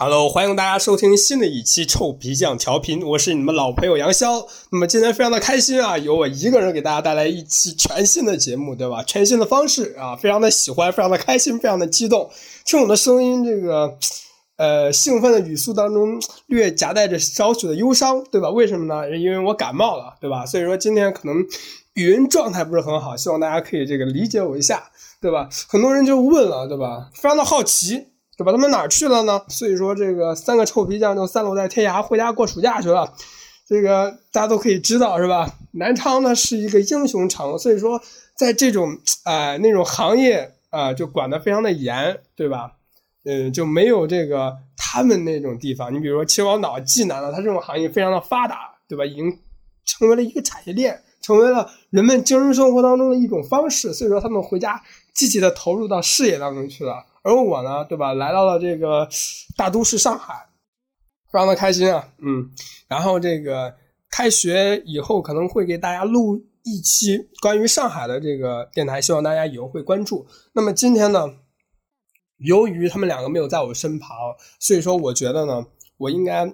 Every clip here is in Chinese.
Hello，欢迎大家收听新的一期臭皮匠调频，我是你们老朋友杨潇。那么今天非常的开心啊，由我一个人给大家带来一期全新的节目，对吧？全新的方式啊，非常的喜欢，非常的开心，非常的激动。听我的声音，这个呃兴奋的语速当中略夹带着少许的忧伤，对吧？为什么呢？因为我感冒了，对吧？所以说今天可能语音状态不是很好，希望大家可以这个理解我一下，对吧？很多人就问了，对吧？非常的好奇。对吧？他们哪儿去了呢？所以说，这个三个臭皮匠就散落在天涯，回家过暑假去了。这个大家都可以知道，是吧？南昌呢是一个英雄城，所以说在这种啊那种行业啊就管得非常的严，对吧？嗯，就没有这个他们那种地方。你比如说秦皇岛、济南的，它这种行业非常的发达，对吧？已经成为了一个产业链，成为了人们精神生活当中的一种方式。所以说，他们回家积极的投入到事业当中去了。而我呢，对吧？来到了这个大都市上海，非常的开心啊，嗯。然后这个开学以后可能会给大家录一期关于上海的这个电台，希望大家以后会关注。那么今天呢，由于他们两个没有在我身旁，所以说我觉得呢，我应该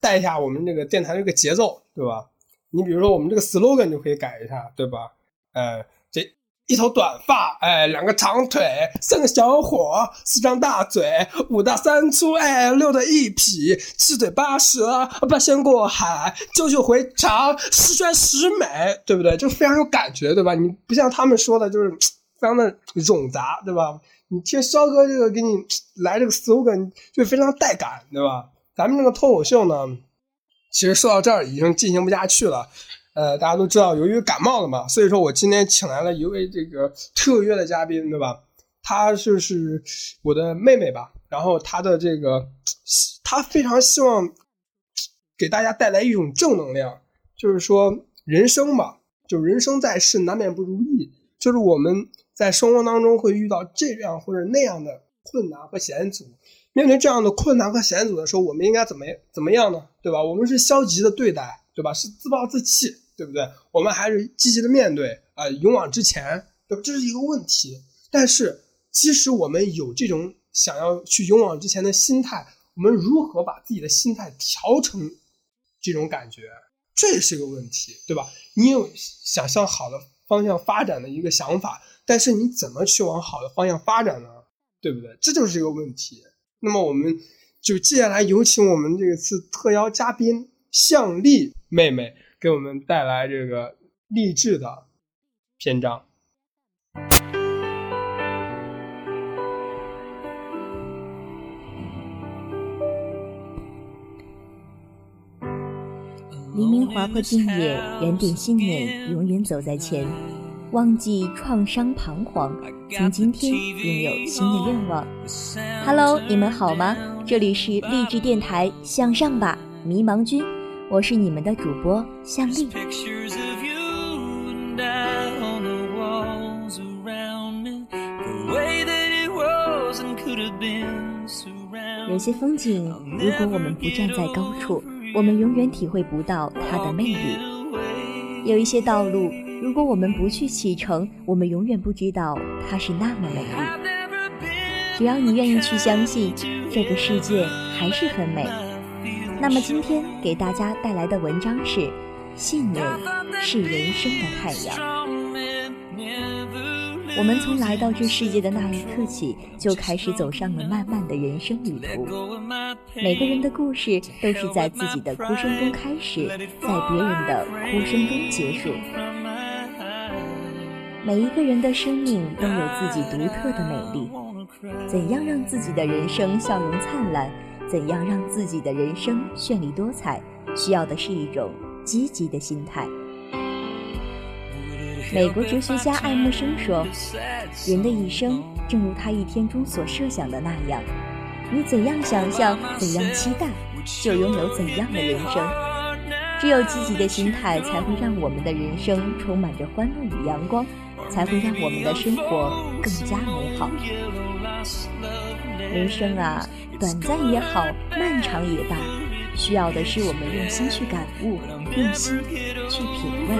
带一下我们这个电台这个节奏，对吧？你比如说我们这个 slogan 就可以改一下，对吧？呃。一头短发，哎，两个长腿，三个小伙，四张大嘴，五大三粗，哎，六的一痞，七嘴八舌，八仙过海，九九回肠，十全十美，对不对？就非常有感觉，对吧？你不像他们说的，就是非常的冗杂，对吧？你听肖哥这个给你来这个 slogan，就非常带感，对吧？咱们这个脱口秀呢，其实说到这儿已经进行不下去了。呃，大家都知道，由于感冒了嘛，所以说我今天请来了一位这个特约的嘉宾，对吧？她就是我的妹妹吧。然后她的这个，她非常希望给大家带来一种正能量，就是说人生嘛，就人生在世难免不如意，就是我们在生活当中会遇到这样或者那样的困难和险阻。面对这样的困难和险阻的时候，我们应该怎么怎么样呢？对吧？我们是消极的对待，对吧？是自暴自弃。对不对？我们还是积极的面对啊，勇往直前，对吧？这是一个问题。但是，即使我们有这种想要去勇往直前的心态，我们如何把自己的心态调成这种感觉，这也是个问题，对吧？你有想向好的方向发展的一个想法，但是你怎么去往好的方向发展呢？对不对？这就是一个问题。那么，我们就接下来有请我们这次特邀嘉宾向丽妹妹。给我们带来这个励志的篇章。黎明划破静夜，原点信念，永远走在前。忘记创伤彷徨，从今天拥有新的愿望。Hello，你们好吗？这里是励志电台，向上吧，迷茫君。我是你们的主播向丽。有些风景，如果我们不站在高处，我们永远体会不到它的魅力；有一些道路，如果我们不去启程，我们永远不知道它是那么美丽。只要你愿意去相信，这个世界还是很美。那么今天给大家带来的文章是：信念是人生的太阳。我们从来到这世界的那一刻起，就开始走上了漫漫的人生旅途。每个人的故事都是在自己的哭声中开始，在别人的哭声中结束。每一个人的生命都有自己独特的美丽。怎样让自己的人生笑容灿烂？怎样让自己的人生绚丽多彩？需要的是一种积极的心态。美国哲学家爱默生说：“人的一生，正如他一天中所设想的那样，你怎样想象，怎样期待，就拥有怎样的人生。只有积极的心态，才会让我们的人生充满着欢乐与阳光，才会让我们的生活更加美好。人生啊！”短暂也好，漫长也罢，需要的是我们用心去感悟，用心去品味。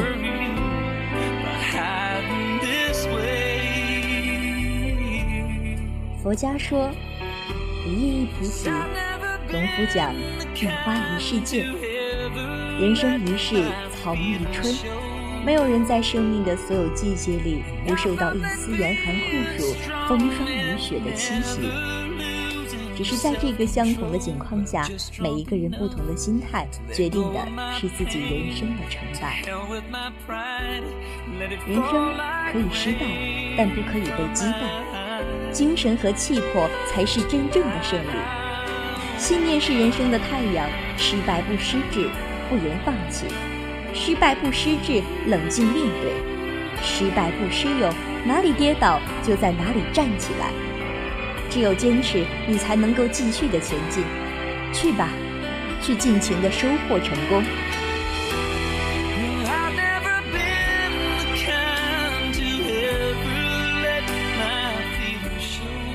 佛家说，一叶一菩提，农夫讲一花一世界，人生一世，草木一春。没有人在生命的所有季节里不受到一丝严寒酷暑、风霜雨雪的侵袭。只是在这个相同的情况下，每一个人不同的心态，决定的是自己人生的成败。人生可以失败，但不可以被击败。精神和气魄才是真正的胜利。信念是人生的太阳，失败不失志，不言放弃；失败不失志，冷静面对；失败不失勇，哪里跌倒就在哪里站起来。只有坚持，你才能够继续的前进。去吧，去尽情的收获成功。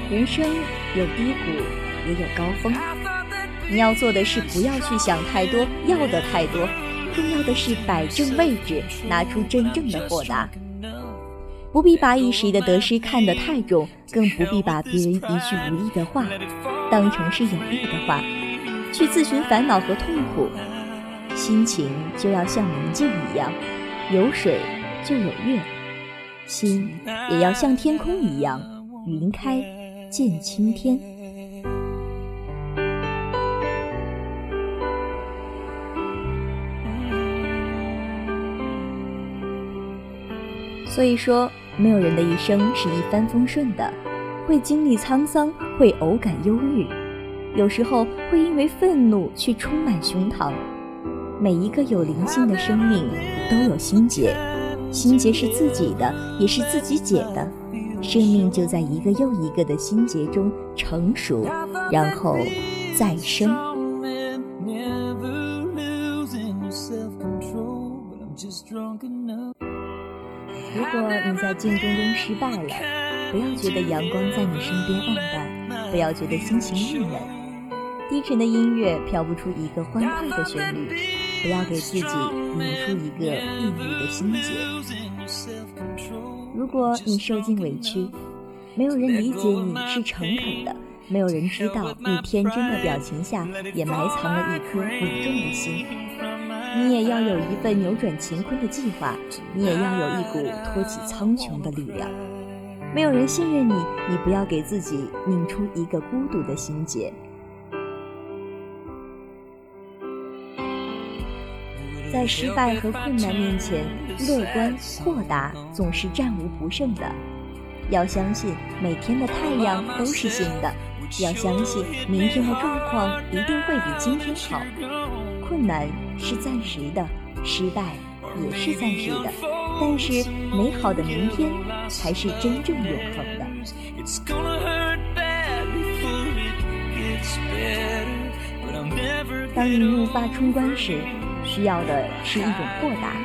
人生有低谷，也有高峰。你要做的是不要去想太多，要的太多。重要的是摆正位置，拿出真正的豁达。不必把一时的得失看得太重，更不必把别人一句无意的话当成是有利的话，去自寻烦恼和痛苦。心情就要像明镜一样，有水就有月；心也要像天空一样，云开见青天。所以说。没有人的一生是一帆风顺的，会经历沧桑，会偶感忧郁，有时候会因为愤怒去充满胸膛。每一个有灵性的生命都有心结，心结是自己的，也是自己解的。生命就在一个又一个的心结中成熟，然后再生。你在竞争中失败了，不要觉得阳光在你身边暗淡，不要觉得心情郁闷。低沉的音乐飘不出一个欢快的旋律，不要给自己拧出一个抑郁的心结。如果你受尽委屈，没有人理解你是诚恳的，没有人知道你天真的表情下也埋藏了一颗稳重的心。你也要有一份扭转乾坤的计划，你也要有一股托起苍穹的力量。没有人信任你，你不要给自己拧出一个孤独的心结。在失败和困难面前，乐观豁达总是战无不胜的。要相信每天的太阳都是新的，要相信明天的状况一定会比今天好。困难是暂时的，失败也是暂时的，但是美好的明天才是真正永恒的。当你怒发冲冠时，需要的是一种豁达。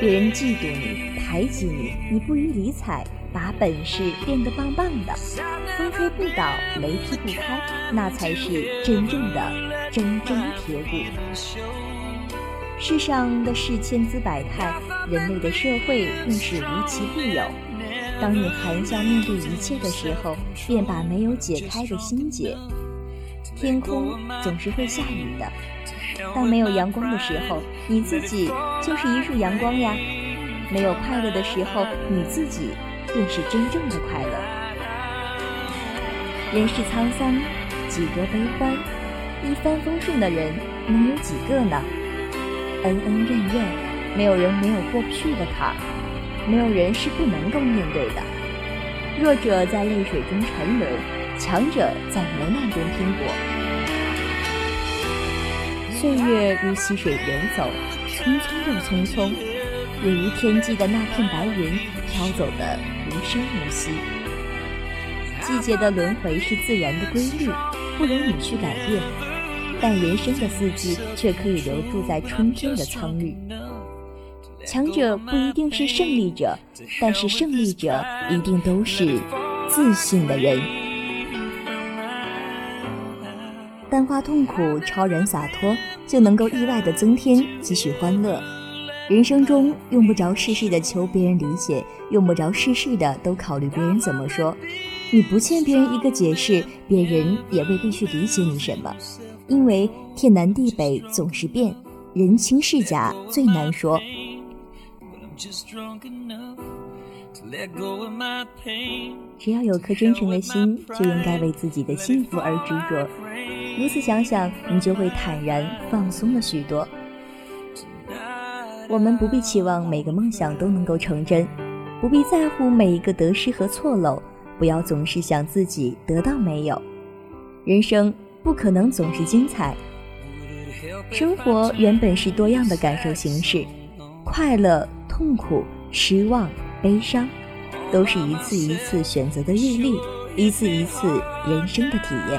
别人嫉妒你、排挤你，你不予理睬，把本事变得棒棒的，风吹不倒，雷劈不开，那才是真正的。铮铮铁骨。世上的事千姿百态，人类的社会更是无奇不有。当你含笑面对一切的时候，便把没有解开的心结。天空总是会下雨的，当没有阳光的时候，你自己就是一束阳光呀。没有快乐的时候，你自己便是真正的快乐。人世沧桑，几多悲欢。一帆风顺的人能有几个呢？恩恩怨怨，没有人没有过不去的坎儿，没有人是不能够面对的。弱者在泪水中沉沦，强者在磨难中拼搏。岁月如溪水流走，匆匆又匆匆，也如天际的那片白云飘走的无声无息。季节的轮回是自然的规律，不容你去改变。但人生的四季却可以留住在春天的苍绿。强者不一定是胜利者，但是胜利者一定都是自信的人。淡化痛苦，超然洒脱，就能够意外的增添几许欢乐。人生中用不着事事的求别人理解，用不着事事的都考虑别人怎么说。你不欠别人一个解释，别人也未必去理解你什么，因为天南地北总是变，人情世假最难说。只要有颗真诚的心，就应该为自己的幸福而执着。如此想想，你就会坦然放松了许多。我们不必期望每个梦想都能够成真，不必在乎每一个得失和错漏，不要总是想自己得到没有。人生不可能总是精彩，生活原本是多样的感受形式，快乐、痛苦、失望、悲伤，都是一次一次选择的阅历，一次一次人生的体验。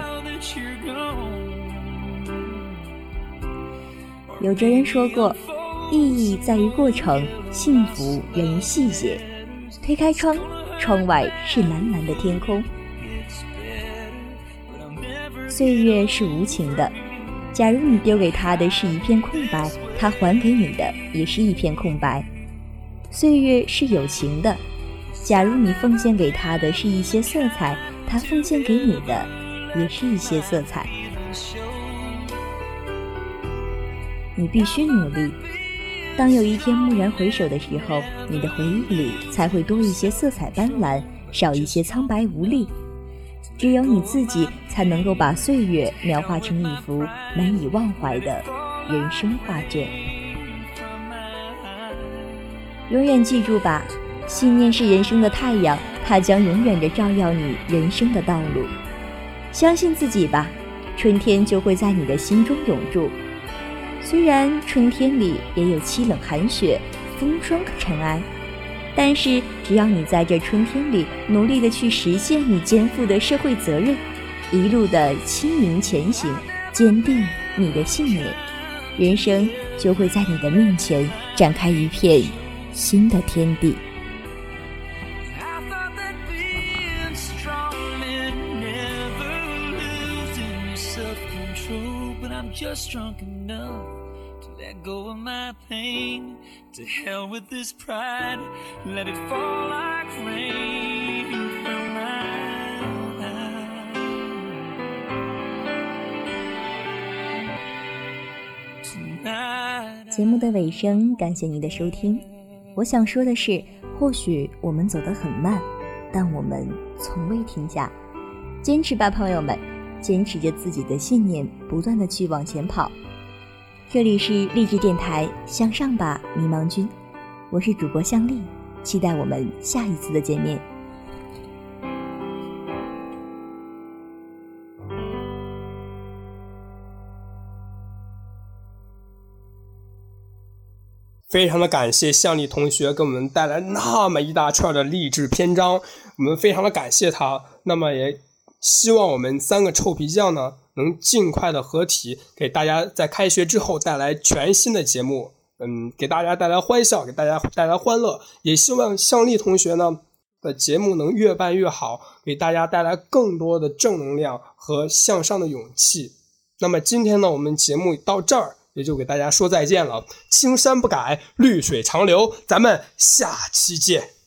有哲人说过，意义在于过程，幸福源于细节。推开窗，窗外是蓝蓝的天空。岁月是无情的，假如你丢给他的是一片空白，他还给你的也是一片空白。岁月是有情的，假如你奉献给他的是一些色彩，他奉献给你的也是一些色彩。你必须努力。当有一天蓦然回首的时候，你的回忆里才会多一些色彩斑斓，少一些苍白无力。只有你自己才能够把岁月描画成一幅难以忘怀的人生画卷。永远记住吧，信念是人生的太阳，它将永远的照耀你人生的道路。相信自己吧，春天就会在你的心中永驻。虽然春天里也有凄冷寒雪、风霜和尘埃，但是只要你在这春天里努力的去实现你肩负的社会责任，一路的轻盈前行，坚定你的信念，人生就会在你的面前展开一片新的天地。Just drunk enough go of my pain to hell with this pride let it fall like rain from my tonight 节目的尾声感谢您的收听我想说的是或许我们走得很慢但我们从未停下坚持吧朋友们坚持着自己的信念不断的去往前跑这里是励志电台，向上吧，迷茫君，我是主播向丽，期待我们下一次的见面。非常的感谢向丽同学给我们带来那么一大串的励志篇章，我们非常的感谢他。那么也希望我们三个臭皮匠呢。能尽快的合体，给大家在开学之后带来全新的节目，嗯，给大家带来欢笑，给大家带来欢乐。也希望向丽同学呢的节目能越办越好，给大家带来更多的正能量和向上的勇气。那么今天呢，我们节目到这儿也就给大家说再见了。青山不改，绿水长流，咱们下期见。